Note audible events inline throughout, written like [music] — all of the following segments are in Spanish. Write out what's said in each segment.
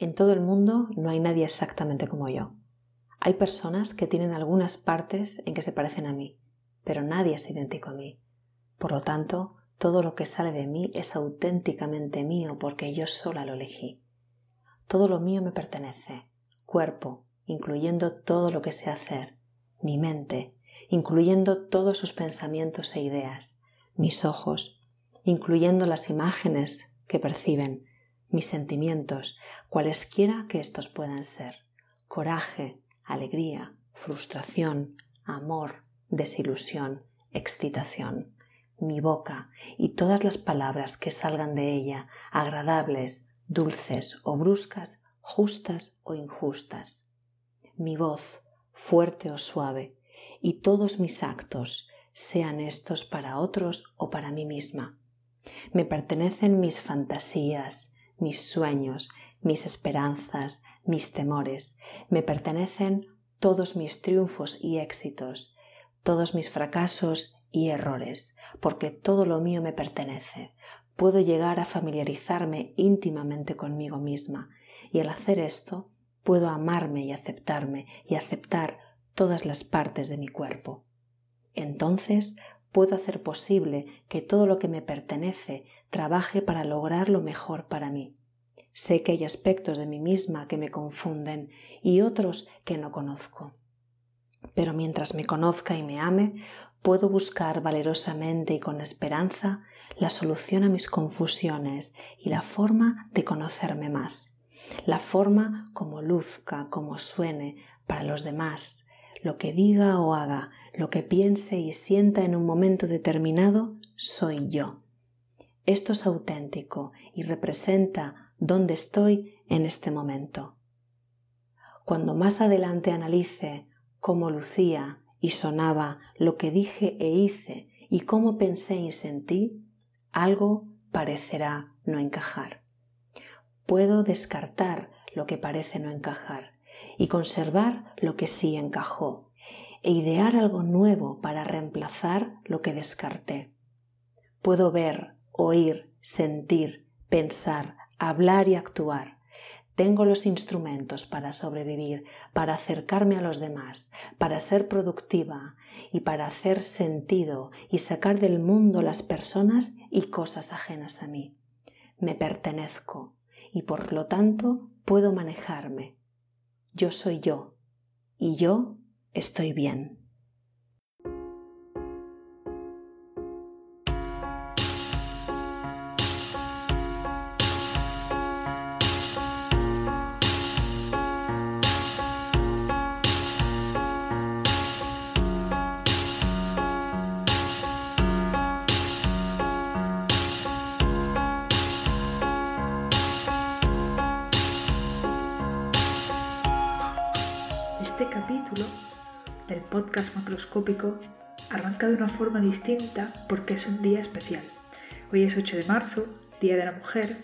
En todo el mundo no hay nadie exactamente como yo. Hay personas que tienen algunas partes en que se parecen a mí, pero nadie es idéntico a mí. Por lo tanto, todo lo que sale de mí es auténticamente mío porque yo sola lo elegí. Todo lo mío me pertenece, cuerpo, incluyendo todo lo que sé hacer, mi mente, incluyendo todos sus pensamientos e ideas, mis ojos, incluyendo las imágenes que perciben, mis sentimientos, cualesquiera que estos puedan ser, coraje, alegría, frustración, amor, desilusión, excitación, mi boca y todas las palabras que salgan de ella, agradables, dulces o bruscas, justas o injustas, mi voz, fuerte o suave, y todos mis actos, sean estos para otros o para mí misma. Me pertenecen mis fantasías, mis sueños, mis esperanzas, mis temores, me pertenecen todos mis triunfos y éxitos, todos mis fracasos y errores, porque todo lo mío me pertenece. Puedo llegar a familiarizarme íntimamente conmigo misma y al hacer esto puedo amarme y aceptarme y aceptar todas las partes de mi cuerpo. Entonces puedo hacer posible que todo lo que me pertenece trabaje para lograr lo mejor para mí. Sé que hay aspectos de mí misma que me confunden y otros que no conozco. Pero mientras me conozca y me ame, puedo buscar valerosamente y con esperanza la solución a mis confusiones y la forma de conocerme más, la forma como luzca, como suene para los demás, lo que diga o haga, lo que piense y sienta en un momento determinado, soy yo. Esto es auténtico y representa dónde estoy en este momento. Cuando más adelante analice cómo lucía y sonaba lo que dije e hice y cómo pensé y sentí, algo parecerá no encajar. Puedo descartar lo que parece no encajar y conservar lo que sí encajó e idear algo nuevo para reemplazar lo que descarté. Puedo ver, oír, sentir, pensar, hablar y actuar. Tengo los instrumentos para sobrevivir, para acercarme a los demás, para ser productiva y para hacer sentido y sacar del mundo las personas y cosas ajenas a mí. Me pertenezco y por lo tanto puedo manejarme. Yo soy yo y yo estoy bien. Capítulo del podcast macroscópico arranca de una forma distinta porque es un día especial. Hoy es 8 de marzo, Día de la Mujer,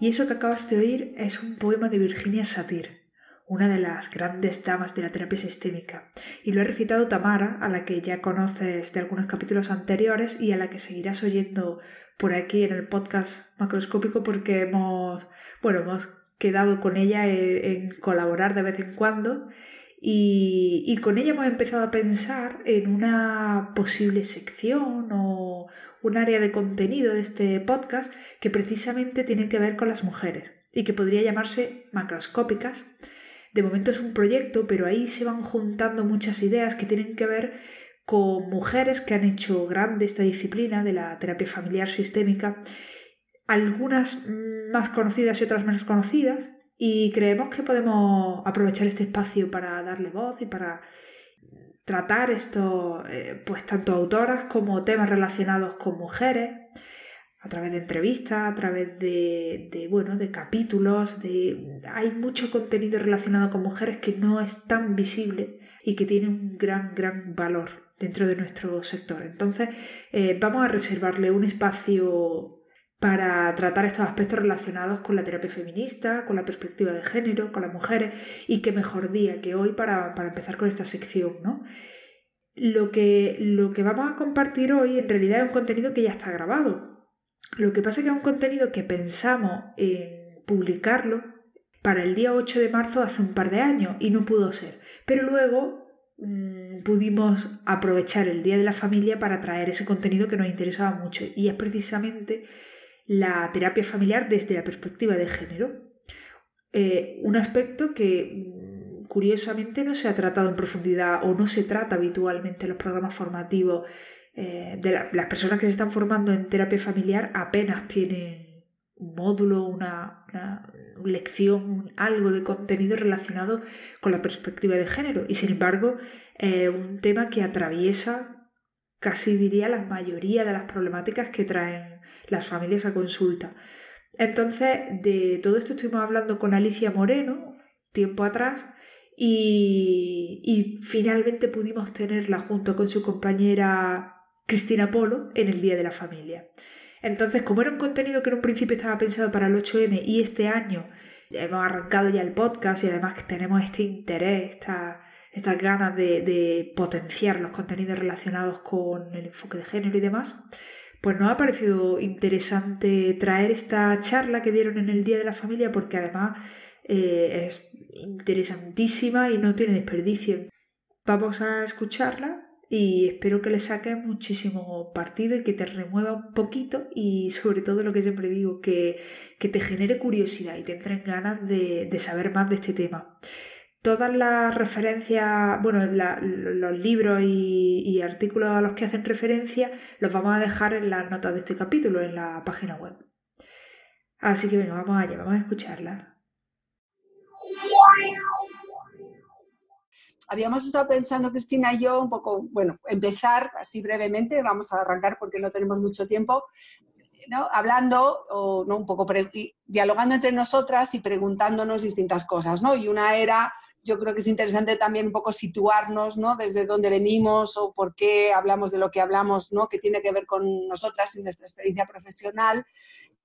y eso que acabas de oír es un poema de Virginia Satir, una de las grandes damas de la terapia sistémica, y lo ha recitado Tamara, a la que ya conoces de algunos capítulos anteriores y a la que seguirás oyendo por aquí en el podcast macroscópico porque hemos, bueno, hemos quedado con ella en colaborar de vez en cuando y, con ella hemos empezado a pensar en una posible sección o un área de contenido de este podcast que precisamente tiene que ver con las mujeres y que podría llamarse macroscópicas. De momento es un proyecto, pero ahí se van juntando muchas ideas que tienen que ver con mujeres que han hecho grande esta disciplina de la terapia familiar sistémica, algunas más conocidas y otras menos conocidas, y creemos que podemos aprovechar este espacio para darle voz y para tratar esto, eh, pues tanto autoras como temas relacionados con mujeres, a través de entrevistas, a través de, bueno, de capítulos, de, hay mucho contenido relacionado con mujeres que no es tan visible y que tiene un gran, gran valor dentro de nuestro sector. Entonces, eh, vamos a reservarle un espacio para tratar estos aspectos relacionados con la terapia feminista, con la perspectiva de género, con las mujeres, y qué mejor día que hoy para, empezar con esta sección, ¿no? Lo que, lo que vamos a compartir hoy en realidad es un contenido que ya está grabado. Lo que pasa es que es un contenido que pensamos en publicarlo para el día 8 de marzo hace un par de años y no pudo ser. Pero luego mm, pudimos aprovechar el Día de la Familia para traer ese contenido que nos interesaba mucho y es precisamente la terapia familiar desde la perspectiva de género. Eh, un aspecto que mm, curiosamente no se ha tratado en profundidad o no se trata habitualmente en los programas formativos eh, de las personas que se están formando en terapia familiar apenas tienen un módulo, una, lección, algo de contenido relacionado con la perspectiva de género. Y sin embargo, es un tema que atraviesa casi diría la mayoría de las problemáticas que traen las familias a consulta. Entonces, de todo esto estuvimos hablando con Alicia Moreno tiempo atrás y, y finalmente pudimos tenerla junto con su compañera Cristina Polo en el Día de la Familia. Entonces, como era un contenido que en un principio estaba pensado para el 8M y este año hemos arrancado ya el podcast y además que tenemos este interés, estas ganas de, potenciar los contenidos relacionados con el enfoque de género y demás, pues nos ha parecido interesante traer esta charla que dieron en el Día de la Familia porque además eh, es interesantísima y no tiene desperdicio. Vamos a escucharla y espero que le saques muchísimo partido y que te remueva un poquito y sobre todo lo que siempre digo, que, que te genere curiosidad y te entren ganas de, de saber más de este tema. Todas las referencias, bueno, los libros y, artículos a los que hacen referencia los vamos a dejar en las notas de este capítulo, en la página web. Así que venga, vamos allá, vamos a escucharla. Habíamos estado pensando, Cristina y yo, un poco, bueno, empezar así brevemente, vamos a arrancar porque no tenemos mucho tiempo, ¿no? hablando o no un poco dialogando entre nosotras y preguntándonos distintas cosas, ¿no? Y una era yo creo que es interesante también un poco situarnos, ¿no? Desde dónde venimos o por qué hablamos de lo que hablamos, ¿no? Que tiene que ver con nosotras y nuestra experiencia profesional.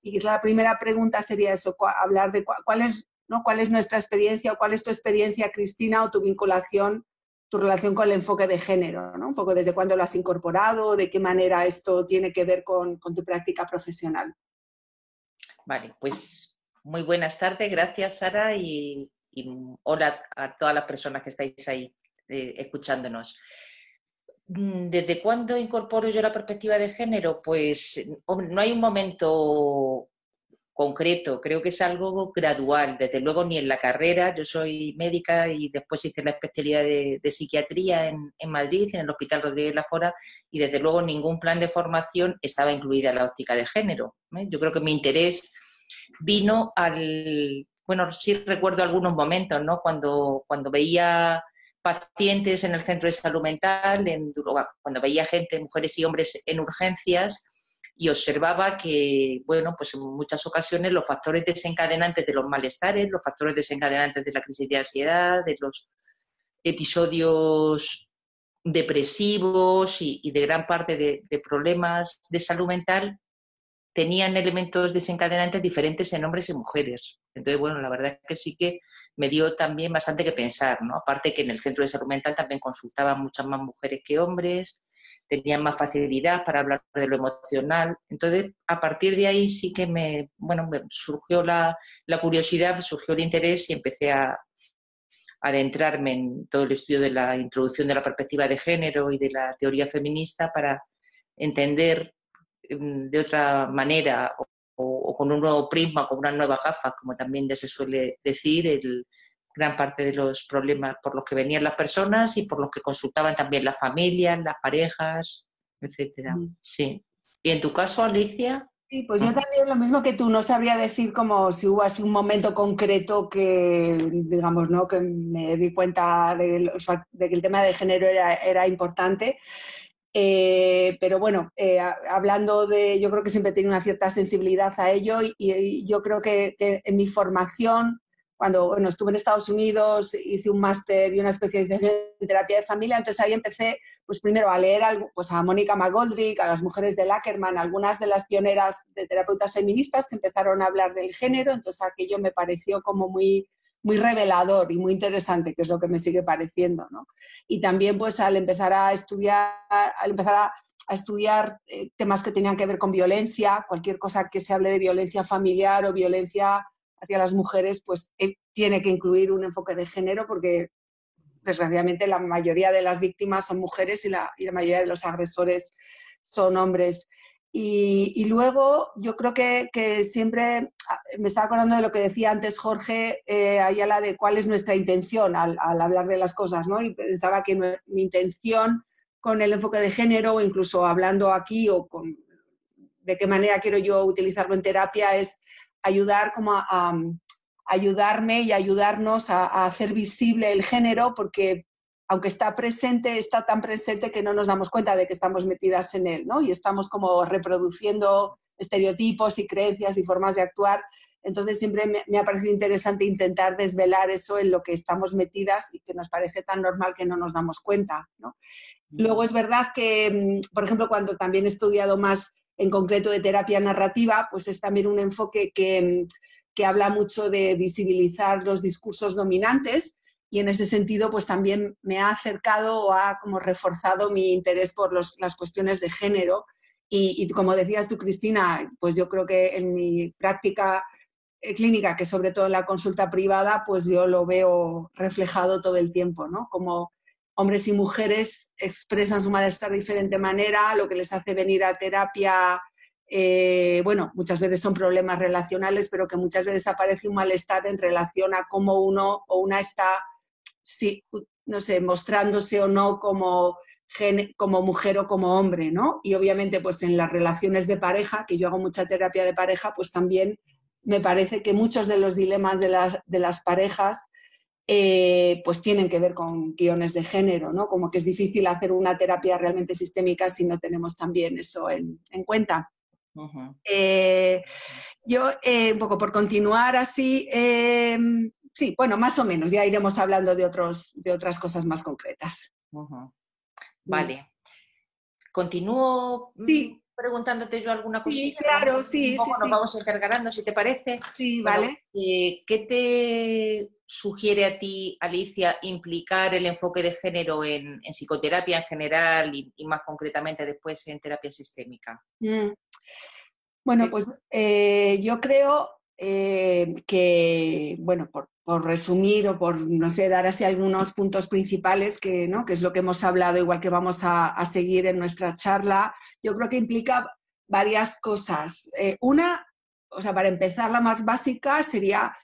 Y la primera pregunta sería eso, hablar de cuál es, ¿no? cuál es nuestra experiencia o cuál es tu experiencia, Cristina, o tu vinculación, tu relación con el enfoque de género, ¿no? Un poco desde cuándo lo has incorporado, de qué manera esto tiene que ver con, con tu práctica profesional. Vale, pues muy buenas tardes, gracias Sara y hola a todas las personas que estáis ahí eh, escuchándonos. Mm, ¿Desde cuándo incorporo yo la perspectiva de género? Pues no hay un momento concreto, creo que es algo gradual, desde luego ni en la carrera, yo soy médica y después hice la especialidad de, psiquiatría en, Madrid, en el Hospital Rodríguez Lafora, y desde luego ningún plan de formación estaba incluida la óptica de género. ¿eh? Yo creo que mi interés vino al, bueno, sí recuerdo algunos momentos, ¿no? Cuando, cuando veía pacientes en el centro de salud mental, en, cuando veía gente, mujeres y hombres en urgencias, y observaba que, bueno, pues en muchas ocasiones los factores desencadenantes de los malestares, los factores desencadenantes de la crisis de ansiedad, de los episodios depresivos y, de gran parte de, problemas de salud mental tenían elementos desencadenantes diferentes en hombres y mujeres. Entonces, bueno, la verdad es que sí que me dio también bastante que pensar, ¿no? Aparte que en el centro de salud mental también consultaban muchas más mujeres que hombres, tenían más facilidad para hablar de lo emocional. Entonces, a partir de ahí sí que me, bueno, me surgió la, la curiosidad, surgió el interés y empecé a, adentrarme en todo el estudio de la introducción de la perspectiva de género y de la teoría feminista para entender de otra manera o, con un nuevo prisma, con unas nuevas gafas, como también ya se suele decir, el, gran parte de los problemas por los que venían las personas y por los que consultaban también las familias, las parejas, etcétera. Mm. Sí. ¿Y en tu caso, Alicia? Sí, pues yo también lo mismo que tú, no sabría decir como si hubo así un momento concreto que, digamos, ¿no? que me di cuenta de, que el tema de género era, era importante. Eh, pero bueno, eh, hablando de, yo creo que siempre tiene una cierta sensibilidad a ello y, yo creo que, en mi formación, cuando bueno, estuve en Estados Unidos, hice un máster y una especialización en terapia de familia, entonces ahí empecé pues primero a leer algo, pues a Mónica McGoldrick, a las mujeres de Lackerman, algunas de las pioneras de terapeutas feministas que empezaron a hablar del género, entonces aquello me pareció como muy muy revelador y muy interesante, que es lo que me sigue pareciendo. ¿no? Y también pues al empezar a estudiar, al empezar a, estudiar eh, temas que tenían que ver con violencia, cualquier cosa que se hable de violencia familiar o violencia hacia las mujeres, pues eh, tiene que incluir un enfoque de género porque desgraciadamente la mayoría de las víctimas son mujeres y la, mayoría de los agresores son hombres. Y, luego yo creo que, siempre ah, me estaba acordando de lo que decía antes Jorge eh, Ayala de cuál es nuestra intención al, hablar de las cosas, ¿no? Y pensaba que mi intención con el enfoque de género, incluso hablando aquí o con de qué manera quiero yo utilizarlo en terapia, es ayudar como a, ayudarme y ayudarnos a, hacer visible el género, porque aunque está presente, está tan presente que no nos damos cuenta de que estamos metidas en él, ¿no? Y estamos como reproduciendo estereotipos y creencias y formas de actuar. Entonces siempre me, ha parecido interesante intentar desvelar eso en lo que estamos metidas y que nos parece tan normal que no nos damos cuenta, ¿no? Luego es verdad que, mm, por ejemplo, cuando también he estudiado más en concreto de terapia narrativa, pues es también un enfoque que, mm, que habla mucho de visibilizar los discursos dominantes y en ese sentido pues también me ha acercado o ha como reforzado mi interés por las cuestiones de género y, como decías tú Cristina, pues yo creo que en mi práctica eh, clínica, que sobre todo en la consulta privada, pues yo lo veo reflejado todo el tiempo, ¿no? Como hombres y mujeres expresan su malestar de diferente manera, lo que les hace venir a terapia eh, bueno, muchas veces son problemas relacionales, pero que muchas veces aparece un malestar en relación a cómo uno o una está, no sé, mostrándose o no como, como mujer o como hombre, ¿no? Y obviamente, pues en las relaciones de pareja, que yo hago mucha terapia de pareja, pues también me parece que muchos de los dilemas de las, de las parejas eh, pues tienen que ver con guiones de género, ¿no? Como que es difícil hacer una terapia realmente sistémica si no tenemos también eso en cuenta. Eh, yo, eh, un poco por continuar así, em, sí, bueno, más o menos, ya iremos hablando de, otros, de otras cosas más concretas. Vale. Continúo sí. preguntándote yo alguna cosilla. Sí, claro, sí. sí, nos vamos encargarando, si te parece. Sí, vale. Eh, ¿Qué te sugiere a ti, Alicia, implicar el enfoque de género en, psicoterapia en general y, más concretamente después en terapia sistémica? Mm. Bueno, pues eh, yo creo eh, que, bueno, por, resumir o por, no sé, dar así algunos puntos principales, que, ¿no? que es lo que hemos hablado, igual que vamos a, seguir en nuestra charla, yo creo que implica varias cosas. Eh, una, o sea, para empezar, la más básica sería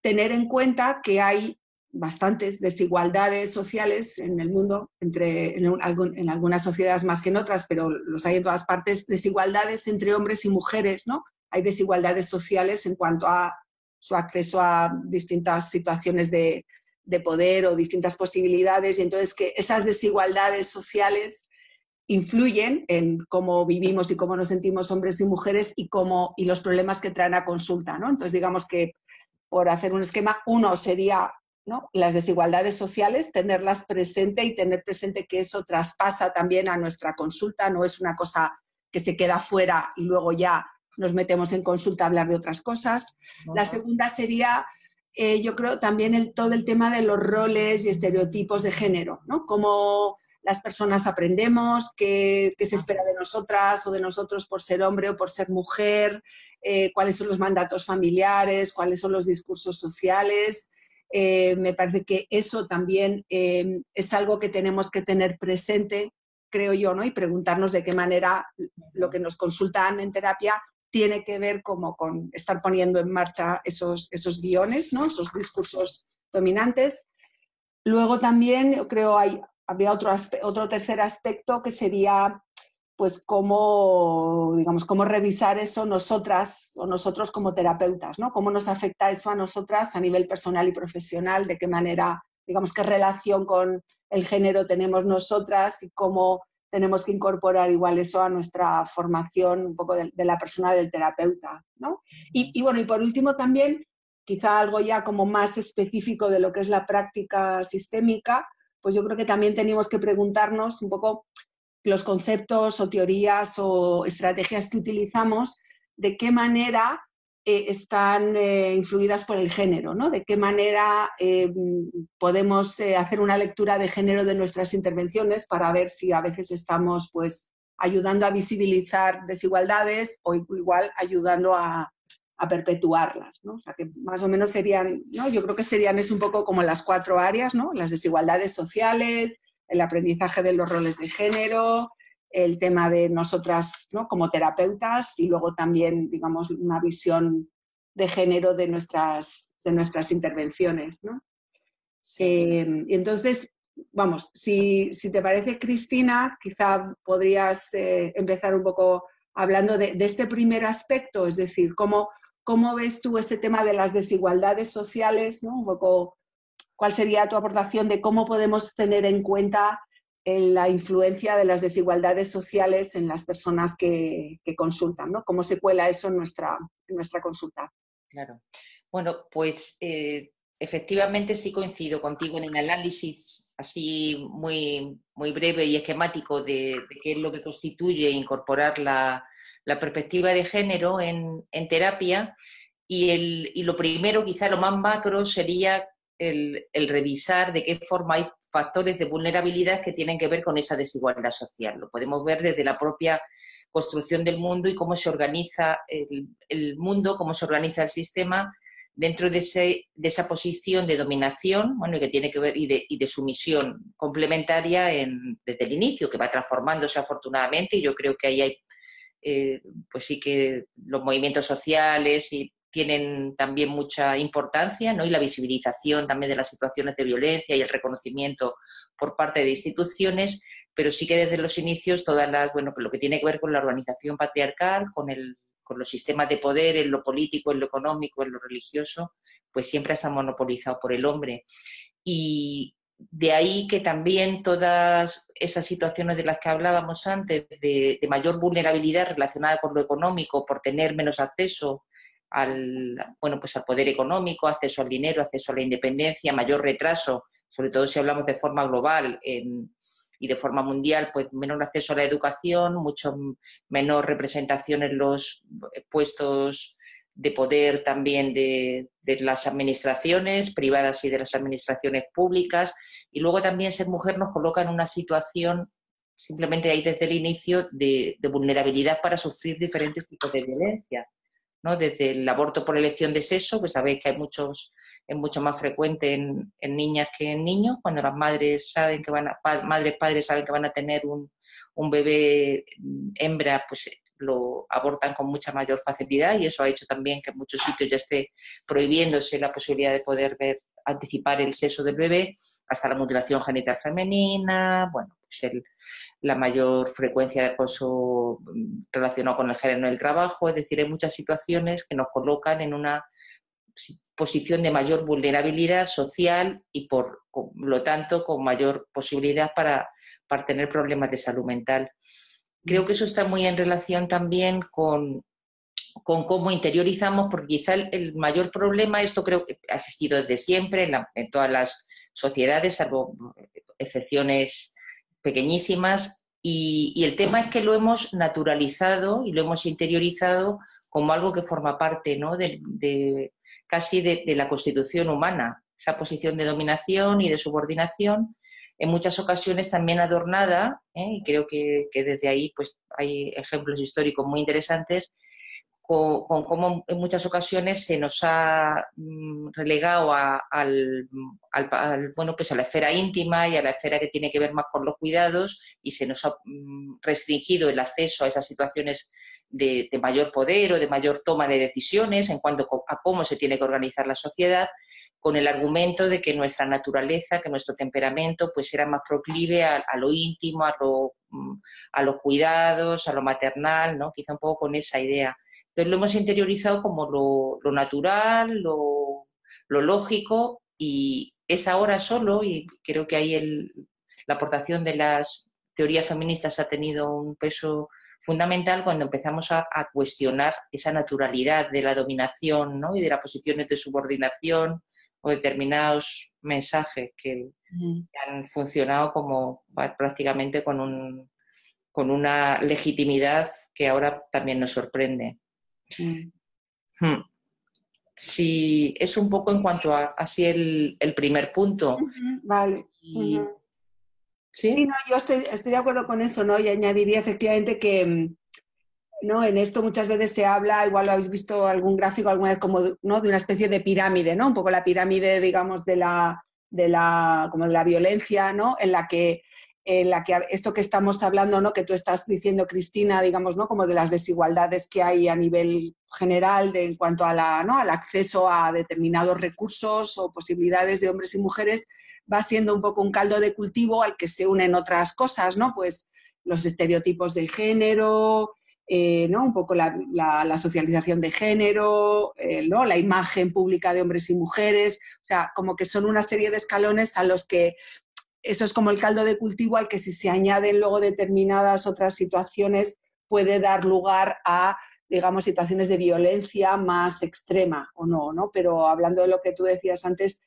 tener en cuenta que hay bastantes desigualdades sociales en el mundo, entre, en, algunas sociedades más que en otras, pero los hay en todas partes, desigualdades entre hombres y mujeres, ¿no? Hay desigualdades sociales en cuanto a su acceso a distintas situaciones de, poder o distintas posibilidades, y entonces que esas desigualdades sociales influyen en cómo vivimos y cómo nos sentimos hombres y mujeres y, cómo, y los problemas que traen a consulta, ¿no? Entonces, digamos que por hacer un esquema, uno sería las desigualdades sociales, tenerlas presente y tener presente que eso traspasa también a nuestra consulta, no es una cosa que se queda fuera y luego ya nos metemos en consulta a hablar de otras cosas. La segunda sería, eh, yo creo, también el, todo el tema de los roles y estereotipos de género, ¿no? Cómo las personas aprendemos, qué, se espera de nosotras o de nosotros por ser hombre o por ser mujer, eh, cuáles son los mandatos familiares, cuáles son los discursos sociales. Eh, me parece que eso también eh, es algo que tenemos que tener presente, creo yo, ¿no? Y preguntarnos de qué manera lo que nos consultan en terapia tiene que ver como con estar poniendo en marcha esos, esos guiones, ¿no? Esos discursos dominantes. Luego también, creo, hay, habría otro, otro tercer aspecto que sería pues cómo, digamos, cómo revisar eso nosotras o nosotros como terapeutas, ¿no? Cómo nos afecta eso a nosotras a nivel personal y profesional, de qué manera, digamos, qué relación con el género tenemos nosotras y cómo tenemos que incorporar igual eso a nuestra formación un poco de, la persona del terapeuta, ¿no? Y, y bueno, y por último también, quizá algo ya como más específico de lo que es la práctica sistémica, pues yo creo que también tenemos que preguntarnos un poco los conceptos o teorías o estrategias que utilizamos, de qué manera eh, están eh, influidas por el género, ¿no? De qué manera eh, podemos hacer una lectura de género de nuestras intervenciones para ver si a veces estamos pues ayudando a visibilizar desigualdades o igual ayudando a, perpetuarlas, ¿no? O sea, que más o menos serían, ¿no? Yo creo que serían es un poco como las cuatro áreas, ¿no? Las desigualdades sociales, el aprendizaje de los roles de género, el tema de nosotras, ¿no? Como terapeutas y luego también, digamos, una visión de género de nuestras, de nuestras intervenciones, ¿no? Eh, y entonces, vamos, si, si, te parece, Cristina, quizá podrías eh, empezar un poco hablando de, de, este primer aspecto, es decir, cómo, ¿Cómo ves tú este tema de las desigualdades sociales? ¿no? Un poco, ¿Cuál sería tu aportación de cómo podemos tener en cuenta eh, la influencia de las desigualdades sociales en las personas que, consultan? ¿no? ¿Cómo se cuela eso en nuestra, en nuestra consulta? Claro. Bueno, pues eh, efectivamente sí coincido contigo en el análisis así muy, muy breve y esquemático de, qué es lo que constituye incorporar la, la perspectiva de género en, terapia y, el, y, lo primero, quizá lo más macro, sería el, revisar de qué forma hay factores de vulnerabilidad que tienen que ver con esa desigualdad social. Lo podemos ver desde la propia construcción del mundo y cómo se organiza el, mundo, cómo se organiza el sistema dentro de, esa posición de dominación, bueno, que tiene que ver y de, y sumisión complementaria en, desde el inicio, que va transformándose afortunadamente, y yo creo que ahí hay eh, pues sí que los movimientos sociales y tienen también mucha importancia, ¿no? Y la visibilización también de las situaciones de violencia y el reconocimiento por parte de instituciones, pero sí que desde los inicios todas las, bueno, lo que tiene que ver con la organización patriarcal, con el con los sistemas de poder en lo político, en lo económico, en lo religioso, pues siempre está monopolizado por el hombre. Y, de ahí que también todas esas situaciones de las que hablábamos antes, de, mayor vulnerabilidad relacionada con lo económico, por tener menos acceso al, bueno, pues al poder económico, acceso al dinero, acceso a la independencia, mayor retraso, sobre todo si hablamos de forma global y de forma mundial, pues menor acceso a la educación, mucho menor representación en los puestos de poder también de, las administraciones privadas y de las administraciones públicas. Y luego también ser mujer nos coloca en una situación, simplemente ahí desde el inicio, de, vulnerabilidad para sufrir diferentes tipos de violencia. ¿No? Desde el aborto por elección de sexo, pues sabéis que hay muchos, es mucho más frecuente en, niñas que en niños, cuando las madres saben que van a, madres, padres saben que van a tener un, un bebé hembra, pues lo abortan con mucha mayor facilidad y eso ha hecho también que en muchos sitios ya esté prohibiéndose la posibilidad de poder ver anticipar el sexo del bebé, hasta la mutilación genital femenina, bueno, pues la mayor frecuencia de acoso mm, relacionado con el género en el trabajo, es decir, hay muchas situaciones que nos colocan en una posición de mayor vulnerabilidad social y por lo tanto con mayor posibilidad para, para tener problemas de salud mental. Creo que eso está muy en relación también con, cómo interiorizamos, porque quizá el, mayor problema, esto creo que ha existido desde siempre en, todas las sociedades, salvo excepciones pequeñísimas, y, el tema es que lo hemos naturalizado y lo hemos interiorizado como algo que forma parte ¿no? de, casi de, la constitución humana, esa posición de dominación y de subordinación en muchas ocasiones también adornada, ¿eh? y creo que, desde ahí pues, hay ejemplos históricos muy interesantes, con, cómo en muchas ocasiones se nos ha mm, relegado al, bueno, pues a la esfera íntima y a la esfera que tiene que ver más con los cuidados y se nos ha mm, restringido el acceso a esas situaciones de, mayor poder o de mayor toma de decisiones en cuanto a cómo se tiene que organizar la sociedad con el argumento de que nuestra naturaleza, que nuestro temperamento, pues era más proclive a, lo íntimo, a, mm, a, los cuidados, a lo maternal, ¿no? Quizá un poco con esa idea. Entonces lo hemos interiorizado como lo, natural, lo, lógico, y es ahora solo, y creo que ahí la aportación de las teorías feministas ha tenido un peso fundamental cuando empezamos a, a, cuestionar esa naturalidad de la dominación ¿no? y de las posiciones de subordinación o determinados mensajes que, han funcionado como prácticamente con, un, con una legitimidad que ahora también nos sorprende. Hmm. Sí, es un poco en cuanto a así el, primer punto. vale. ¿Sí? no, yo estoy, estoy de acuerdo con eso, ¿no? Y añadiría efectivamente que, ¿no? En esto muchas veces se habla, igual lo habéis visto algún gráfico alguna vez, como ¿no? de una especie de pirámide, ¿no? Un poco la pirámide, digamos, de la, de la, como de la violencia, ¿no? En la que en la que esto que estamos hablando, ¿no? que tú estás diciendo, Cristina, digamos, ¿no? como de las desigualdades que hay a nivel general de, en cuanto a la, ¿no? al acceso a determinados recursos o posibilidades de hombres y mujeres, va siendo un poco un caldo de cultivo al que se unen otras cosas, ¿no? Pues los estereotipos de género, eh, ¿no? un poco la, socialización de género, eh, ¿no? la imagen pública de hombres y mujeres, o sea, como que son una serie de escalones a los que eso es como el caldo de cultivo al que si se añaden luego determinadas otras situaciones puede dar lugar a, digamos, situaciones de violencia más extrema o no, ¿no? Pero hablando de lo que tú decías antes,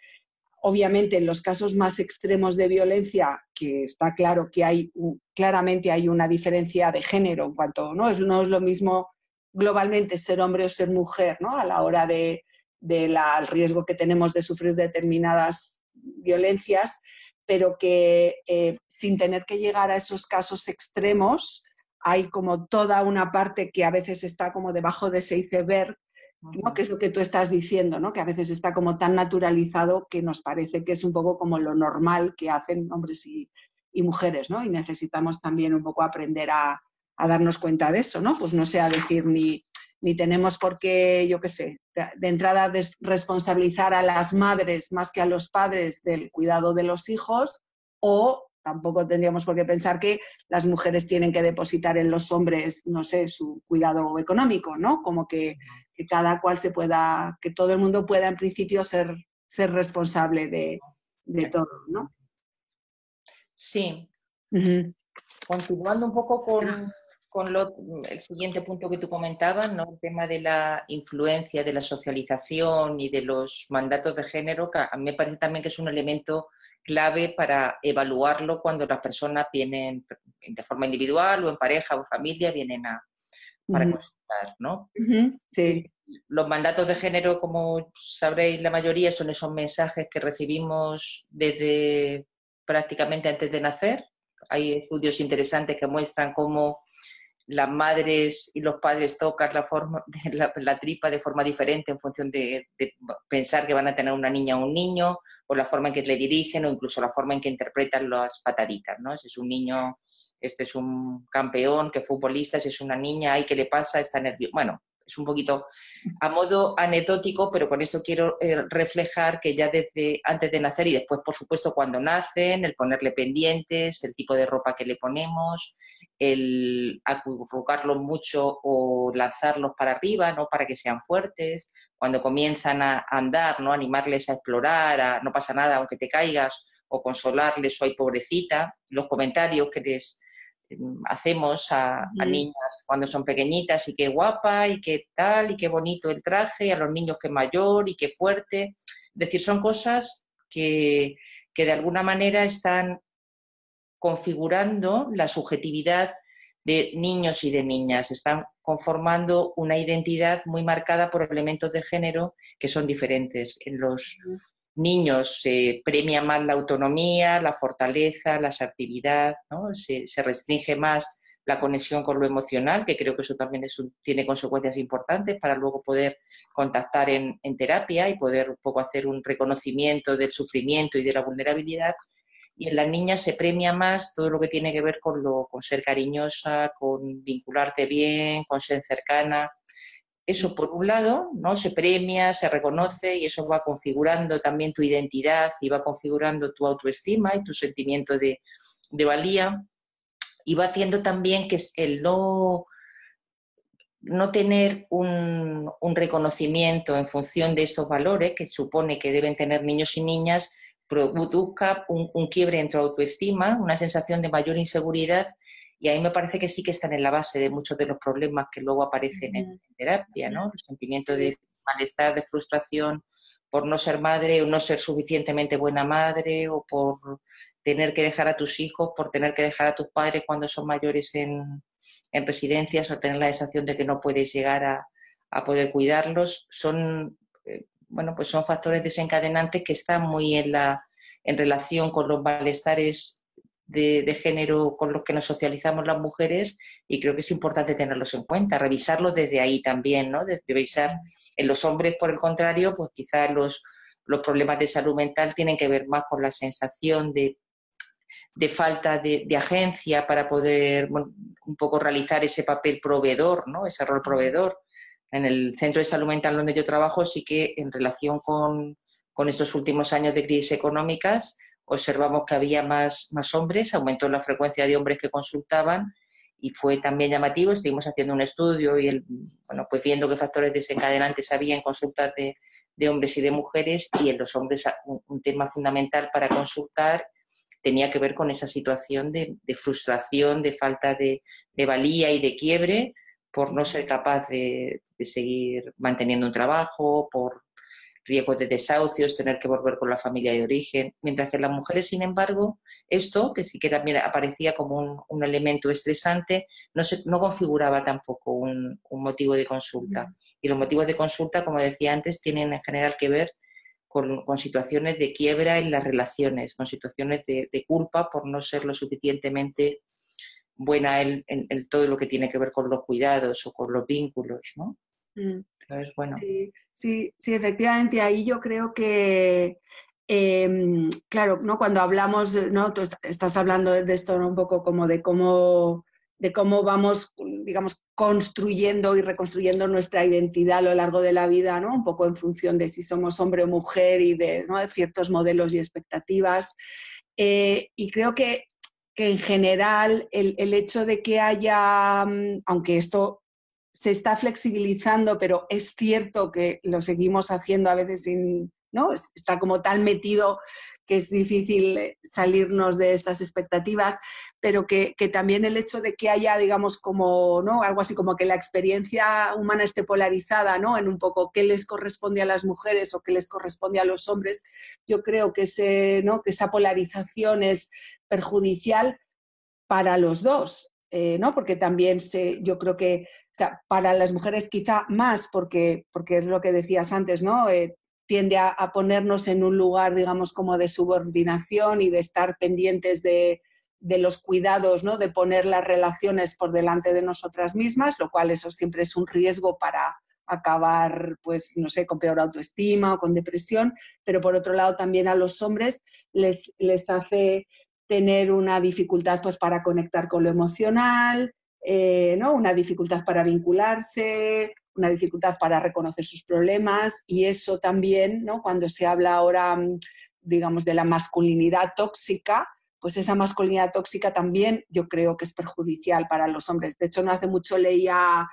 obviamente en los casos más extremos de violencia, que está claro que hay, claramente hay una diferencia de género en cuanto, ¿no? Es, no es lo mismo globalmente ser hombre o ser mujer, ¿no? A la hora de, del riesgo que tenemos de sufrir determinadas violencias, pero que eh, sin tener que llegar a esos casos extremos, hay como toda una parte que a veces está como debajo de ese iceberg, ¿no? que es lo que tú estás diciendo, ¿no? que a veces está como tan naturalizado que nos parece que es un poco como lo normal que hacen hombres y, mujeres, ¿no? y necesitamos también un poco aprender a, a, darnos cuenta de eso, ¿no? pues no sea decir ni ni tenemos por qué, yo qué sé, de, entrada responsabilizar a las madres más que a los padres del cuidado de los hijos o tampoco tendríamos por qué pensar que las mujeres tienen que depositar en los hombres, no sé, su cuidado económico, ¿no? Como que, cada cual se pueda, que todo el mundo pueda en principio ser, ser responsable de, todo, ¿no? Sí. Continuando un poco con, con el siguiente punto que tú comentabas, ¿no? el tema de la influencia, de la socialización y de los mandatos de género, que a mí me parece también que es un elemento clave para evaluarlo cuando las personas vienen de forma individual o en pareja o familia, vienen a, para consultar. ¿no? sí. Los mandatos de género, como sabréis, la mayoría son esos mensajes que recibimos desde prácticamente antes de nacer. Hay estudios interesantes que muestran cómo las madres y los padres tocan la, forma, [laughs] la, tripa de forma diferente en función de, pensar que van a tener una niña o un niño, o la forma en que le dirigen, o incluso la forma en que interpretan las pataditas, ¿no? Si es un niño, este es un campeón, que futbolista, si es una niña, ay, ¿qué le pasa? Está nervioso. Bueno, es un poquito a modo anecdótico, pero con esto quiero eh, reflejar que ya desde antes de nacer y después, por supuesto, cuando nacen, el ponerle pendientes, el tipo de ropa que le ponemos, el acurrucarlos mucho o lanzarlos para arriba, ¿no? Para que sean fuertes. Cuando comienzan a andar, ¿no? Animarles a explorar, a no pasa nada aunque te caigas, o consolarles o hay pobrecita, los comentarios que les hacemos a, niñas cuando son pequeñitas y qué guapa y qué tal y qué bonito el traje, y a los niños qué mayor y qué fuerte. Es decir, son cosas que, que de alguna manera están configurando la subjetividad de niños y de niñas, están conformando una identidad muy marcada por elementos de género que son diferentes. En los niños se premia más la autonomía, la fortaleza, la asertividad, se, restringe más la conexión con lo emocional, que creo que eso también tiene consecuencias importantes para luego poder contactar en, terapia y poder un poco hacer un reconocimiento del sufrimiento y de la vulnerabilidad. Y en las niñas se premia más todo lo que tiene que ver con, lo, con ser cariñosa, con vincularte bien, con ser cercana. Eso por un lado, ¿no? Se premia, se reconoce y eso va configurando también tu identidad y va configurando tu autoestima y tu sentimiento de, valía y va haciendo también que el no, no tener un, reconocimiento en función de estos valores que supone que deben tener niños y niñas produzca un, un quiebre en tu autoestima, una sensación de mayor inseguridad y ahí me parece que sí que están en la base de muchos de los problemas que luego aparecen en, terapia, ¿no? El sentimiento de malestar, de frustración por no ser madre o no ser suficientemente buena madre o por tener que dejar a tus hijos, por tener que dejar a tus padres cuando son mayores en, residencias o tener la sensación de que no puedes llegar a, a poder cuidarlos, son, eh, bueno, pues son factores desencadenantes que están muy en, la, en relación con los malestares de, género con los que nos socializamos las mujeres y creo que es importante tenerlos en cuenta, revisarlos desde ahí también, ¿no? Desde revisar en los hombres, por el contrario, pues quizás los, los problemas de salud mental tienen que ver más con la sensación de, de falta de, agencia para poder un poco realizar ese papel proveedor, ¿no? Ese rol proveedor. En el centro de salud mental donde yo trabajo sí que en relación con, con estos últimos años de crisis económicas observamos que había más, más hombres, aumentó la frecuencia de hombres que consultaban y fue también llamativo. Estuvimos haciendo un estudio y el, bueno, pues viendo qué factores desencadenantes había en consultas de, de hombres y de mujeres y en los hombres un, tema fundamental para consultar tenía que ver con esa situación de, de frustración, de falta de, de, valía y de quiebre por no ser capaz de, de seguir manteniendo un trabajo, por riesgos de desahucios, tener que volver con la familia de origen, mientras que las mujeres, sin embargo, esto, que sí que también aparecía como un, elemento estresante, no, se, no configuraba tampoco un, motivo de consulta. Y los motivos de consulta, como decía antes, tienen en general que ver con, situaciones de quiebra en las relaciones, con situaciones de, culpa por no ser lo suficientemente buena en, todo lo que tiene que ver con los cuidados o con los vínculos, ¿no? Mm bueno. Sí, sí, efectivamente, ahí yo creo que, em, claro, ¿no? cuando hablamos, ¿no? tú estás hablando de esto un poco como de cómo, de cómo vamos, digamos, construyendo y reconstruyendo nuestra identidad a lo largo de la vida, ¿no? un poco en función de si somos hombre o mujer y de, ciertos modelos y expectativas. Eh, y creo que, que en general el, el, hecho de que haya, mm, aunque esto se está flexibilizando, pero es cierto que lo seguimos haciendo a veces sin, ¿no? Está como tan metido que es difícil eh, salirnos de estas expectativas, pero que, también el hecho de que haya, digamos, como, ¿no? Algo así como que la experiencia humana esté polarizada, ¿no? En un poco qué les corresponde a las mujeres o qué les corresponde a los hombres, yo creo que, ese, ¿no? que esa polarización es perjudicial para los dos. Eh, ¿no? Porque también se, yo creo que, para las mujeres quizá más, porque, porque es lo que decías antes, ¿no? Eh, tiende a, ponernos en un lugar, digamos, como de subordinación y de estar pendientes de, los cuidados, ¿no? De poner las relaciones por delante de nosotras mismas, lo cual eso siempre es un riesgo para acabar, pues, no sé, con peor autoestima o con depresión, pero por otro lado también a los hombres les, hace tener una dificultad pues, para conectar con lo emocional, eh, ¿no? una dificultad para vincularse, una dificultad para reconocer sus problemas y eso también, ¿no? cuando se habla ahora, mm, digamos, de la masculinidad tóxica, pues esa masculinidad tóxica también yo creo que es perjudicial para los hombres. De hecho, no hace mucho leía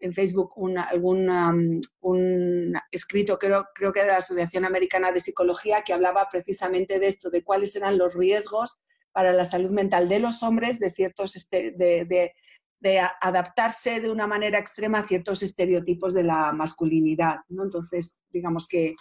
en Facebook algún mm, un escrito, creo, creo que de la Asociación Americana de Psicología, que hablaba precisamente de esto, de cuáles eran los riesgos para la salud mental de los hombres de ciertos este, adaptarse de una manera extrema a ciertos estereotipos de la masculinidad. ¿no? Entonces, digamos que,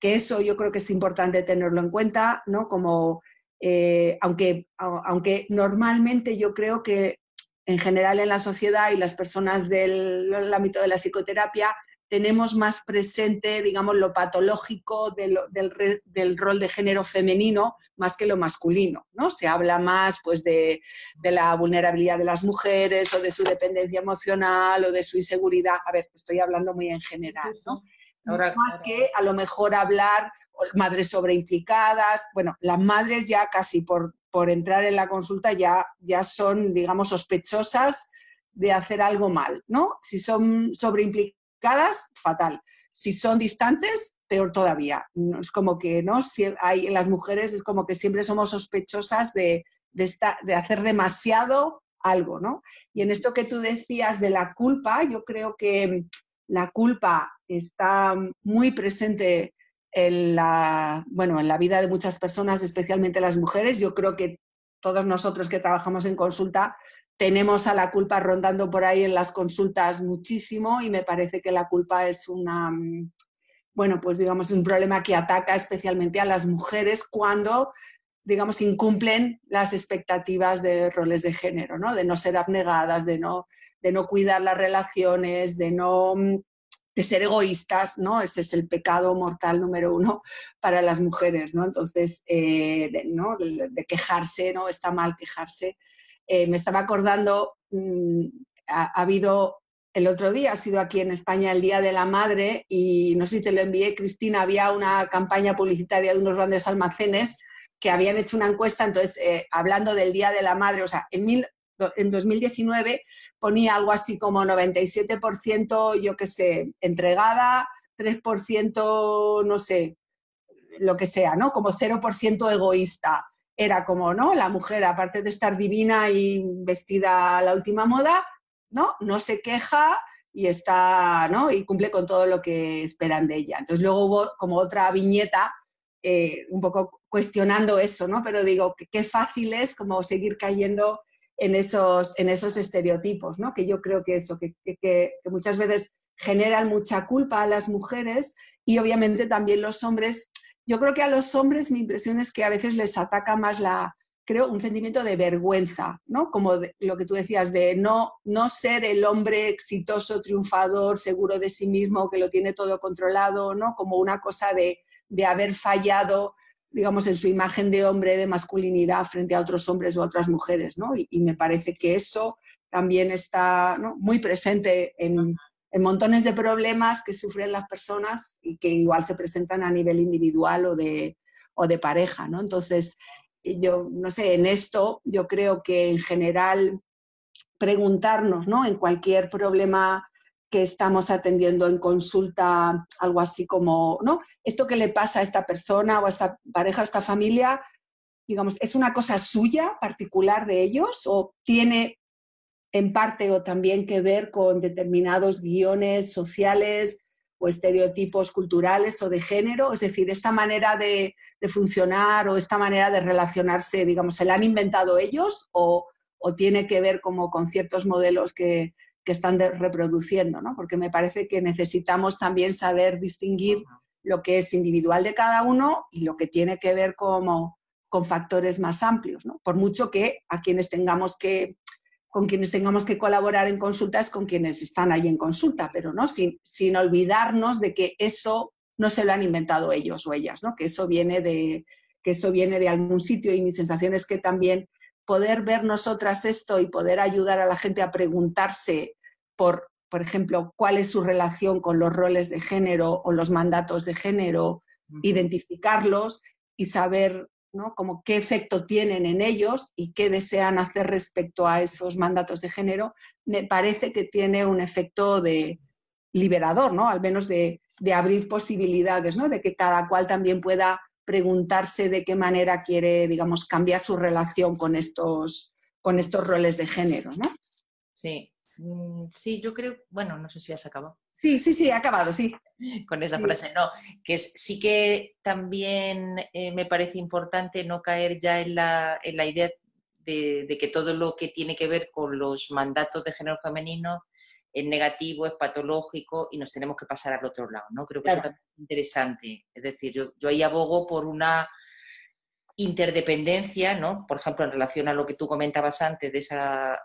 que, eso yo creo que es importante tenerlo en cuenta, ¿no? Como, eh, aunque, aunque normalmente yo creo que en general en la sociedad y las personas del ámbito de la psicoterapia tenemos más presente, digamos, lo patológico del, del, rol de género femenino más que lo masculino, ¿no? Se habla más, pues, de, de, la vulnerabilidad de las mujeres o de su dependencia emocional o de su inseguridad. A ver, estoy hablando muy en general, ¿no? más que a lo mejor hablar madres sobreimplicadas. Bueno, las madres ya casi por, por entrar en la consulta ya, ya son, digamos, sospechosas de hacer algo mal, ¿no? Si son sobreimplicadas fatal. Si son distantes, peor todavía. Es como que, ¿no? Si hay, en las mujeres es como que siempre somos sospechosas de, de, hacer demasiado algo, ¿no? Y en esto que tú decías de la culpa, yo creo que la culpa está muy presente en la, bueno, en la vida de muchas personas, especialmente las mujeres. Yo creo que todos nosotros que trabajamos en consulta tenemos a la culpa rondando por ahí en las consultas muchísimo y me parece que la culpa es una, mm, bueno, pues digamos, un problema que ataca especialmente a las mujeres cuando, digamos, incumplen las expectativas de roles de género, ¿no? De no ser abnegadas, de no, de no cuidar las relaciones, de no, mm, de ser egoístas, ¿no? Ese es el pecado mortal número uno para las mujeres, ¿no? Entonces, eh, de, ¿no? De, quejarse, ¿no? Está mal quejarse. Eh, me estaba acordando, mm, ha, habido el otro día, ha sido aquí en España el Día de la Madre y no sé si te lo envié, Cristina, había una campaña publicitaria de unos grandes almacenes que habían hecho una encuesta, entonces, eh, hablando del Día de la Madre, o sea, en mil, en 2019 ponía algo así como 97%, yo qué sé, entregada, 3%, no sé, lo que sea, ¿no? Como 0% egoísta. Era como, ¿no? La mujer, aparte de estar divina y vestida a la última moda, ¿no? No se queja y está, ¿no? Y cumple con todo lo que esperan de ella. Entonces luego hubo como otra viñeta eh, un poco cuestionando eso, ¿no? Pero digo, qué fácil es como seguir cayendo en esos, en esos estereotipos, ¿no? Que yo creo que eso, que, que, muchas veces generan mucha culpa a las mujeres y obviamente también los hombres. Yo creo que a los hombres mi impresión es que a veces les ataca más la, creo, un sentimiento de vergüenza, ¿no? Como lo que tú decías, de no, no ser el hombre exitoso, triunfador, seguro de sí mismo, que lo tiene todo controlado, ¿no? Como una cosa de, de haber fallado digamos, en su imagen de hombre, de masculinidad frente a otros hombres o otras mujeres, ¿no? Y, me parece que eso también está muy presente en, montones de problemas que sufren las personas y que igual se presentan a nivel individual o de, o de pareja, ¿no? Entonces, yo no sé, en esto yo creo que en general preguntarnos, ¿no? En cualquier problema que estamos atendiendo en consulta, algo así como, ¿no? Esto que le pasa a esta persona o a esta pareja o a esta familia, digamos, ¿es una cosa suya, particular de ellos o tiene en parte o también que ver con determinados guiones sociales o estereotipos culturales o de género? Es decir, esta manera de, de funcionar o esta manera de relacionarse, digamos, ¿se la han inventado ellos o, o tiene que ver como con ciertos modelos que, que están reproduciendo, ¿no? Porque me parece que necesitamos también saber distinguir lo que es individual de cada uno y lo que tiene que ver como, con factores más amplios, ¿no? Por mucho que a quienes tengamos que con quienes tengamos que colaborar en consultas con quienes están ahí en consulta, pero no sin, sin olvidarnos de que eso no se lo han inventado ellos o ellas, ¿no? Que eso viene de que eso viene de algún sitio y mi sensación es que también poder ver nosotras esto y poder ayudar a la gente a preguntarse por, por ejemplo, cuál es su relación con los roles de género o los mandatos de género, identificarlos y saber ¿no? Como qué efecto tienen en ellos y qué desean hacer respecto a esos mandatos de género, me parece que tiene un efecto de liberador, ¿no? Al menos de, de abrir posibilidades, ¿no? De que cada cual también pueda preguntarse de qué manera quiere, digamos, cambiar su relación con estos, con estos roles de género, ¿no? Sí, Mm, sí, yo creo, bueno, no sé si has acabado. Sí, sí, sí, ha acabado, sí. Con esa frase, no, que sí que también eh, me parece importante no caer ya en la, en la idea de, que todo lo que tiene que ver con los mandatos de género femenino es negativo, es patológico y nos tenemos que pasar al otro lado, ¿no? Creo que eso también es interesante. Es decir, yo, yo ahí abogo por una interdependencia, ¿no? Por ejemplo, en relación a lo que tú comentabas antes de esa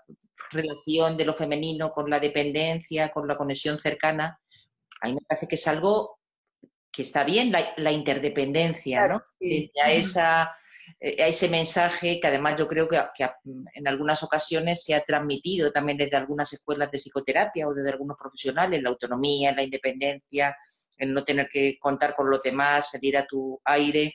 relación de lo femenino con la dependencia, con la conexión cercana, a mí me parece que es algo que está bien, la, interdependencia, ¿no? A, esa, eh, a ese mensaje que además yo creo que, en algunas ocasiones se ha transmitido también desde algunas escuelas de psicoterapia o desde algunos profesionales, la autonomía, la independencia, el no tener que contar con los demás, salir a tu aire.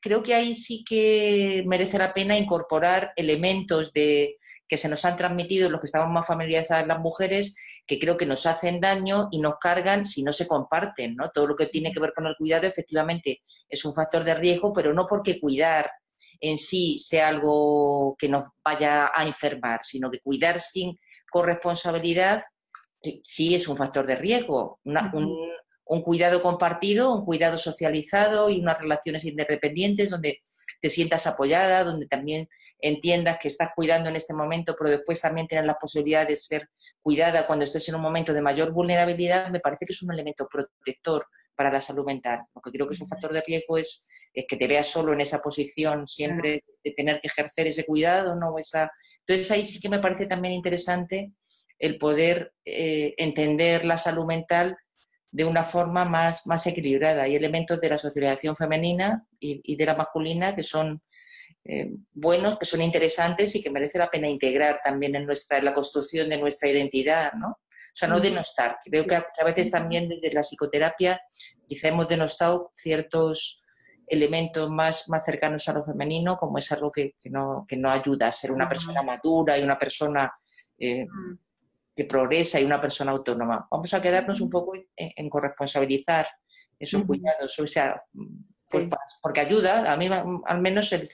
Creo que ahí sí que merece la pena incorporar elementos de, que se nos han transmitido los que estamos más familiarizadas las mujeres, que creo que nos hacen daño y nos cargan si no se comparten, ¿no? Todo lo que tiene que ver con el cuidado efectivamente es un factor de riesgo, pero no porque cuidar en sí sea algo que nos vaya a enfermar, sino que cuidar sin corresponsabilidad sí es un factor de riesgo. un, un cuidado compartido, un cuidado socializado y unas relaciones interdependientes donde te sientas apoyada, donde también entiendas que estás cuidando en este momento, pero después también tienes la posibilidad de ser cuidada cuando estés en un momento de mayor vulnerabilidad, me parece que es un elemento protector para la salud mental. Lo que creo que es un factor de riesgo es, que te veas solo en esa posición siempre de tener que ejercer ese cuidado, ¿no? Esa... Entonces ahí sí que me parece también interesante el poder eh, entender la salud mental de una forma más, más equilibrada. Hay elementos de la socialización femenina y, de la masculina que son eh, buenos, que son interesantes y que merece la pena integrar también en, nuestra, la construcción de nuestra identidad, ¿no? O sea, no denostar. Creo que a, veces también desde la psicoterapia quizá hemos denostado ciertos elementos más, más cercanos a lo femenino, como es algo que, no, que no ayuda a ser una persona madura y una persona eh, que progresa y una persona autónoma. Vamos a quedarnos un poco en, corresponsabilizar esos cuidados, o sea, pues, porque ayuda, a mí al menos el,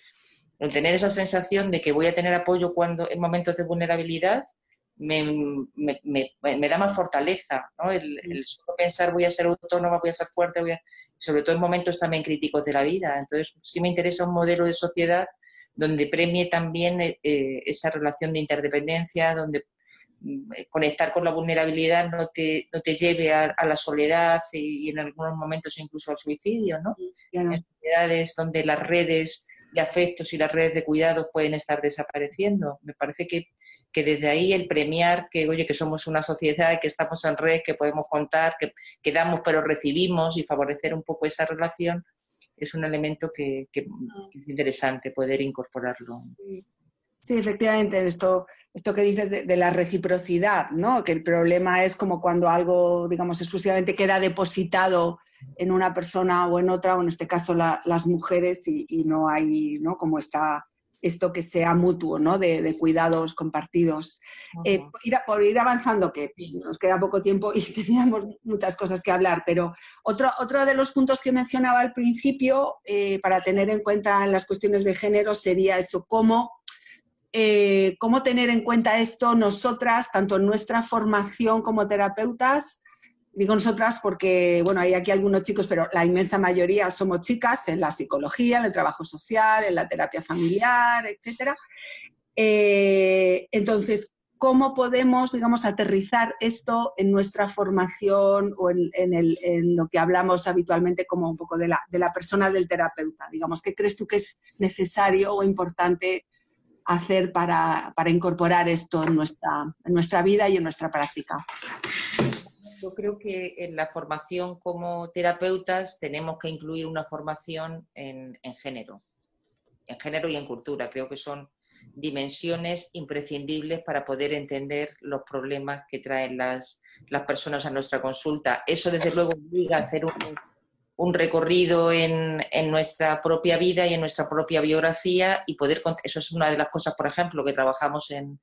tener esa sensación de que voy a tener apoyo cuando en momentos de vulnerabilidad me, me, da más fortaleza, ¿no? El, solo pensar voy a ser autónoma, voy a ser fuerte, voy sobre todo en momentos también críticos de la vida. Entonces, sí me interesa un modelo de sociedad donde premie también eh, eh, esa relación de interdependencia, donde conectar con la vulnerabilidad no te, no te lleve a, la soledad y, en algunos momentos incluso al suicidio, ¿no? En sociedades donde las redes de afectos y las redes de cuidados pueden estar desapareciendo. Me parece que, que desde ahí el premiar que, oye, que somos una sociedad, que estamos en red, que podemos contar, que, que damos pero recibimos y favorecer un poco esa relación, es un elemento que, que, es interesante poder incorporarlo. Sí, efectivamente, esto, esto que dices de, la reciprocidad, ¿no? Que el problema es como cuando algo, digamos, exclusivamente queda depositado en una persona o en otra, o en este caso las mujeres, y, y, no hay, ¿no? Como está esto que sea mutuo, ¿no? de, cuidados compartidos. Eh, por, ir, avanzando, que nos queda poco tiempo y [laughs] teníamos muchas cosas que hablar, pero otro, otro de los puntos que mencionaba al principio eh, para tener en cuenta en las cuestiones de género sería eso, cómo, eh, cómo tener en cuenta esto nosotras, tanto en nuestra formación como terapeutas, Digo nosotras porque, bueno, hay aquí algunos chicos, pero la inmensa mayoría somos chicas en la psicología, en el trabajo social, en la terapia familiar, etc. Eh, entonces, ¿cómo podemos, digamos, aterrizar esto en nuestra formación o en, lo que hablamos habitualmente como un poco de la, de la persona del terapeuta? Digamos, ¿qué crees tú que es necesario o importante hacer para, para incorporar esto en nuestra, en nuestra vida y en nuestra práctica? Yo creo que en la formación como terapeutas tenemos que incluir una formación en, género, en género y en cultura. Creo que son dimensiones imprescindibles para poder entender los problemas que traen las, personas a nuestra consulta. Eso, desde luego, obliga a hacer un, recorrido en, nuestra propia vida y en nuestra propia biografía y poder... Eso es una de las cosas, por ejemplo, que trabajamos en,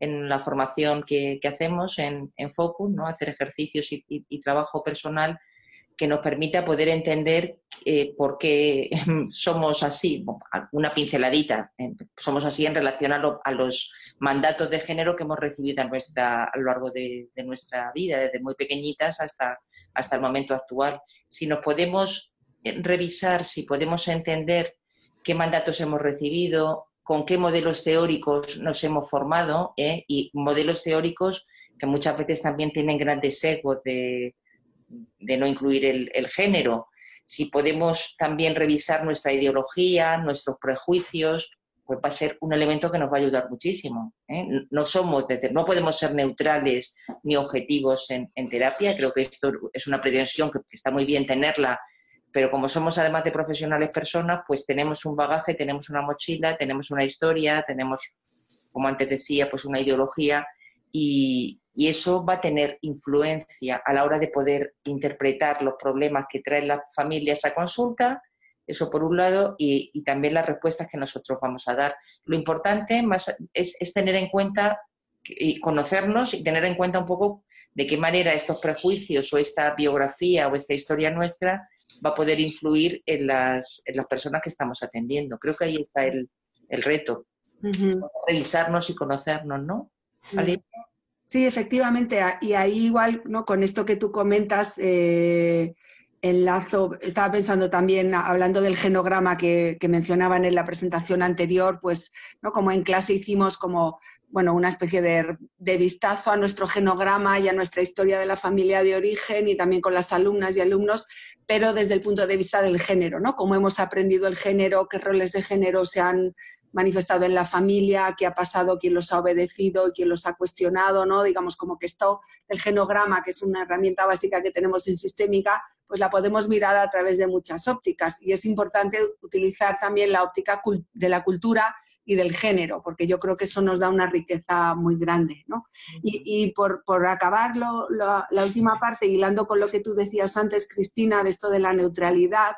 la formación que, hacemos en, Focus, ¿no? hacer ejercicios y, trabajo personal que nos permita poder entender eh, por qué [laughs] somos así, una pinceladita, somos así en relación a, los mandatos de género que hemos recibido a lo largo de, nuestra vida, desde muy pequeñitas hasta, hasta el momento actual. Si nos podemos eh, revisar, si podemos entender qué mandatos hemos recibido, con qué modelos teóricos nos hemos formado ¿eh? y modelos teóricos que muchas veces también tienen grandes sesgos de, no incluir el, género. Si podemos también revisar nuestra ideología, nuestros prejuicios, pues va a ser un elemento que nos va a ayudar muchísimo. ¿eh? No somos, no podemos ser neutrales ni objetivos en, terapia. Creo que esto es una pretensión que está muy bien tenerla pero como somos además de profesionales personas, pues tenemos un bagaje, tenemos una mochila, tenemos una historia, tenemos, como antes decía, pues una ideología y, eso va a tener influencia a la hora de poder interpretar los problemas que traen las familias a consulta, eso por un lado, y, también las respuestas que nosotros vamos a dar. Lo importante más es, es tener en cuenta y conocernos y tener en cuenta un poco de qué manera estos prejuicios o esta biografía o esta historia nuestra va a poder influir en las, en las personas que estamos atendiendo. Creo que ahí está el, el reto, revisarnos y conocernos, ¿no? Sí, efectivamente. Y ahí igual, ¿no? Con esto que tú comentas, eh, enlazo, estaba pensando también, hablando del genograma que, mencionaban en la presentación anterior, pues, ¿no? Como en clase hicimos como bueno, una especie de, vistazo a nuestro genograma y a nuestra historia de la familia de origen y también con las alumnas y alumnos, pero desde el punto de vista del género, ¿no? Cómo hemos aprendido el género, qué roles de género se han manifestado en la familia, qué ha pasado, quién los ha obedecido y quién los ha cuestionado, ¿no? Digamos como que esto del genograma, que es una herramienta básica que tenemos en sistémica, pues la podemos mirar a través de muchas ópticas y es importante utilizar también la óptica de la cultura y del género, porque yo creo que eso nos da una riqueza muy grande. ¿no? Y, por, por, acabar la, última parte, hilando con lo que tú decías antes, Cristina, de esto de la neutralidad,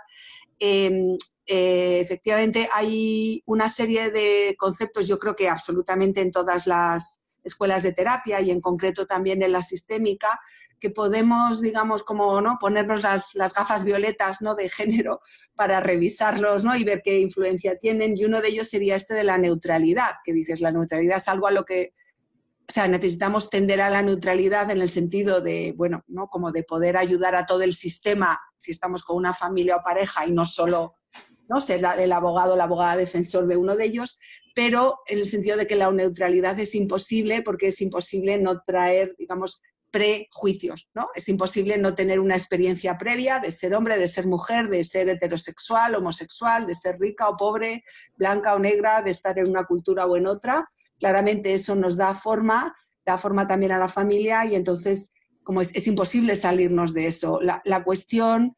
em, eh, efectivamente hay una serie de conceptos, yo creo que absolutamente en todas las escuelas de terapia y en concreto también en la sistémica, que podemos, digamos, como ¿no? ponernos las, las, gafas violetas ¿no? de género para revisarlos ¿no? y ver qué influencia tienen. Y uno de ellos sería este de la neutralidad, que dices, la neutralidad es algo a lo que, o sea, necesitamos tender a la neutralidad en el sentido de, bueno, ¿no? como de poder ayudar a todo el sistema si estamos con una familia o pareja y no solo ¿no? ser el abogado o la abogada defensor de uno de ellos, pero en el sentido de que la neutralidad es imposible porque es imposible no traer, digamos, prejuicios, ¿no? Es imposible no tener una experiencia previa de ser hombre, de ser mujer, de ser heterosexual, homosexual, de ser rica o pobre, blanca o negra, de estar en una cultura o en otra. Claramente eso nos da forma, da forma también a la familia y entonces como es, imposible salirnos de eso. La, la cuestión,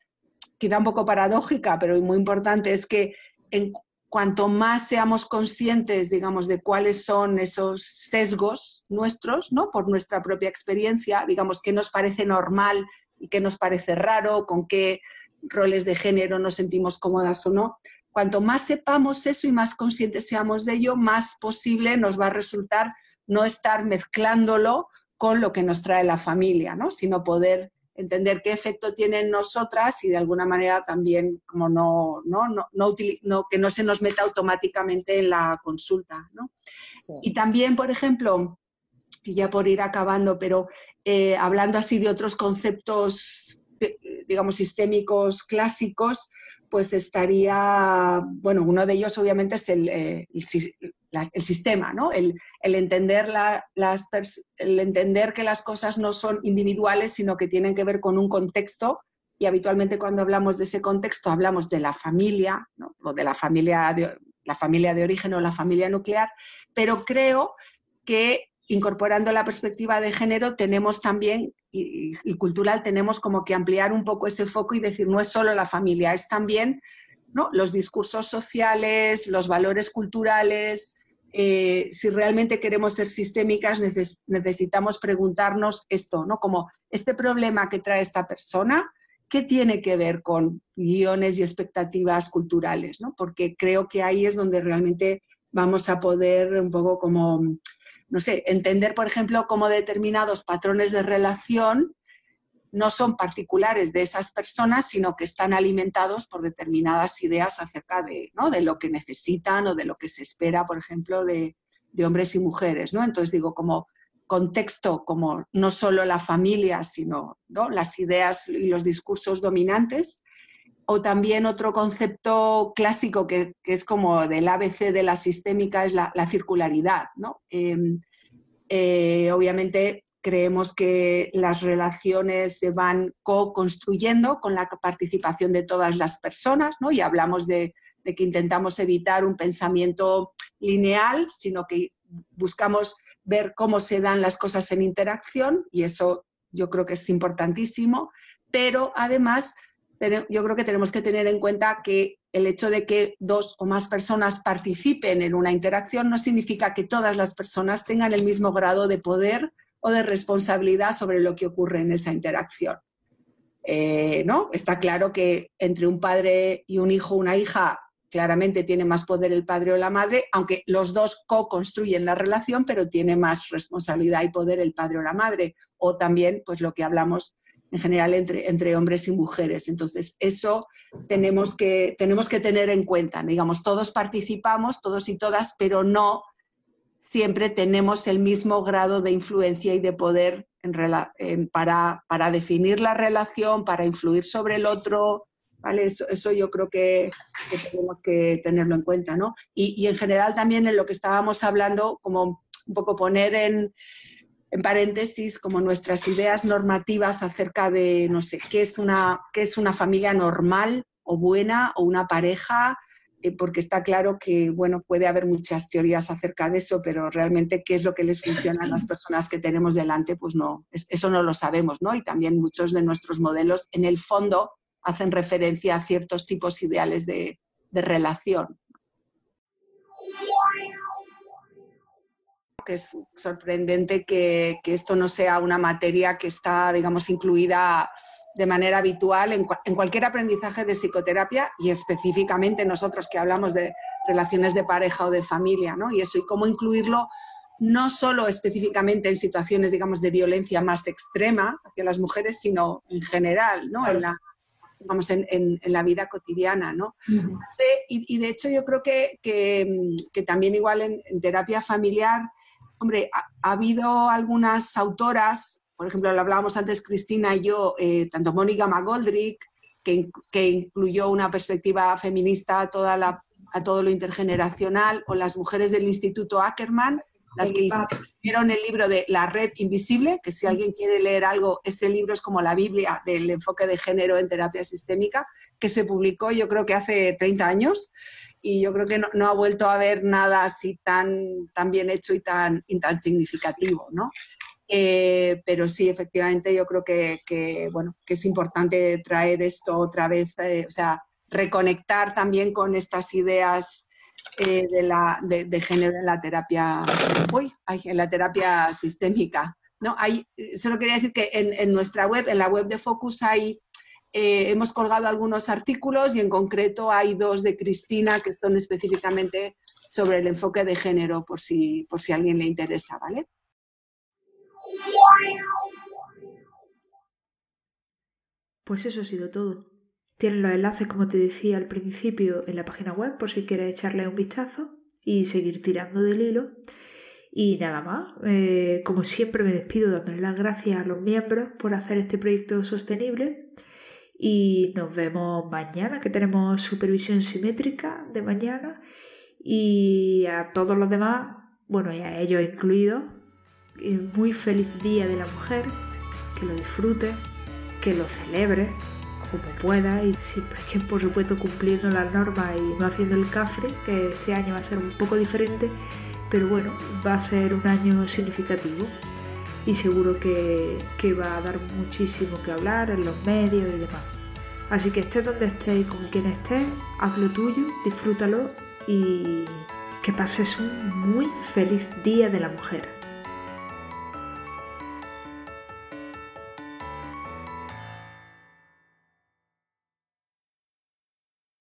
queda un poco paradójica, pero muy importante, es que en, cuanto más seamos conscientes, digamos, de cuáles son esos sesgos nuestros, ¿no? Por nuestra propia experiencia, digamos, qué nos parece normal y qué nos parece raro, con qué roles de género nos sentimos cómodas o no. Cuanto más sepamos eso y más conscientes seamos de ello, más posible nos va a resultar no estar mezclándolo con lo que nos trae la familia, ¿no? sino poder entender qué efecto tienen nosotras y de alguna manera también como no, no, no, no, que no se nos meta automáticamente en la consulta. ¿no? Y también, por ejemplo, y ya por ir acabando, pero eh, hablando así de otros conceptos, digamos, sistémicos clásicos, pues estaría, bueno, uno de ellos obviamente es el, eh, el sistema, ¿no? El, entender las el entender que las cosas no son individuales, sino que tienen que ver con un contexto. Y habitualmente cuando hablamos de ese contexto hablamos de la familia, o de la familia de, la familia de origen o la familia nuclear, pero creo que incorporando la perspectiva de género tenemos también, y, cultural, tenemos como que ampliar un poco ese foco y decir, no es solo la familia, es también ¿no? los discursos sociales, los valores culturales, eh, si realmente queremos ser sistémicas, necesitamos preguntarnos esto, ¿no? Como este problema que trae esta persona, ¿qué tiene que ver con guiones y expectativas culturales? ¿no? Porque creo que ahí es donde realmente vamos a poder un poco como, no sé, entender, por ejemplo, cómo determinados patrones de relación no son particulares de esas personas, sino que están alimentados por determinadas ideas acerca de, de lo que necesitan o de lo que se espera, por ejemplo, de, hombres y mujeres. ¿no? Entonces digo, como contexto, como no solo la familia, sino las ideas y los discursos dominantes. O también otro concepto clásico que, es como del ABC de la sistémica es la, circularidad. ¿no? Em, eh, obviamente Creemos que las relaciones se van co-construyendo con la participación de todas las personas, ¿no? Y hablamos de, que intentamos evitar un pensamiento lineal, sino que buscamos ver cómo se dan las cosas en interacción y eso yo creo que es importantísimo, pero además yo creo que tenemos que tener en cuenta que el hecho de que dos o más personas participen en una interacción no significa que todas las personas tengan el mismo grado de poder o de responsabilidad sobre lo que ocurre en esa interacción. Eh, ¿no? Está claro que entre un padre y un hijo, una hija, claramente tiene más poder el padre o la madre, aunque los dos co-construyen la relación, pero tiene más responsabilidad y poder el padre o la madre. O también, pues lo que hablamos en general entre, entre hombres y mujeres. Entonces, eso tenemos que, tenemos que tener en cuenta. Digamos, todos participamos, todos y todas, pero no siempre tenemos el mismo grado de influencia y de poder para, definir la relación, para influir sobre el otro. ¿vale? Eso, yo creo que, tenemos que tenerlo en cuenta. ¿no? Y, en general también en lo que estábamos hablando, como un poco poner en, en paréntesis como nuestras ideas normativas acerca de, no sé, qué es una, qué es una familia normal o buena o una pareja eh, porque está claro que, bueno, puede haber muchas teorías acerca de eso, pero realmente qué es lo que les funciona a las [clears throat] personas que tenemos delante, pues no, eso no lo sabemos, ¿no? Y también muchos de nuestros modelos, en el fondo, hacen referencia a ciertos tipos ideales de, relación. Que es sorprendente que, que, esto no sea una materia que está, digamos, incluida de manera habitual en, cualquier aprendizaje de psicoterapia y específicamente nosotros que hablamos de relaciones de pareja o de familia, ¿no? Y eso, y cómo incluirlo no solo específicamente en situaciones, digamos, de violencia más extrema hacia las mujeres, sino en general, ¿no? En la, vamos, en, la vida cotidiana, ¿no? y, de hecho yo creo que, que, también igual en, terapia familiar, hombre, ha, habido algunas autoras por ejemplo, lo hablábamos antes Cristina y yo, eh, tanto Mónica McGoldrick, que, que, incluyó una perspectiva feminista a, toda la, a todo lo intergeneracional, o las mujeres del Instituto Ackerman, las que hicieron el libro de La Red Invisible, que si alguien quiere leer algo, este libro es como la Biblia del enfoque de género en terapia sistémica, que se publicó yo creo que hace 30 años y yo creo que no, no ha vuelto a haber nada así tan, tan bien hecho y tan, y tan significativo, ¿no? Eh, pero sí, efectivamente, yo creo que, bueno, que es importante traer esto otra vez, eh, o sea, reconectar también con estas ideas eh, de, la, de, género en la terapia, uy, en la terapia sistémica. ¿no? Hay, solo quería decir que en, en, nuestra web, en la web de Focus, hay, hemos colgado algunos artículos y en concreto hay dos de Cristina que son específicamente sobre el enfoque de género, por si, por si a alguien le interesa, ¿vale? Pues eso ha sido todo. Tienen los enlaces, como te decía al principio, en la página web por si quieres echarle un vistazo y seguir tirando del hilo. Y nada más, eh, como siempre me despido dándole las gracias a los miembros por hacer este proyecto sostenible y nos vemos mañana que tenemos supervisión simétrica de mañana. Y a todos los demás, bueno, y a ellos incluidos, muy feliz Día de la Mujer, que lo disfrute, que lo celebre como pueda y siempre por supuesto cumpliendo las normas y no haciendo el cafre, que este año va a ser un poco diferente, pero bueno, va a ser un año significativo y seguro que, que va a dar muchísimo que hablar en los medios y demás. Así que estés donde estés y con quien estés, haz lo tuyo, disfrútalo y que pases un muy feliz Día de la Mujer.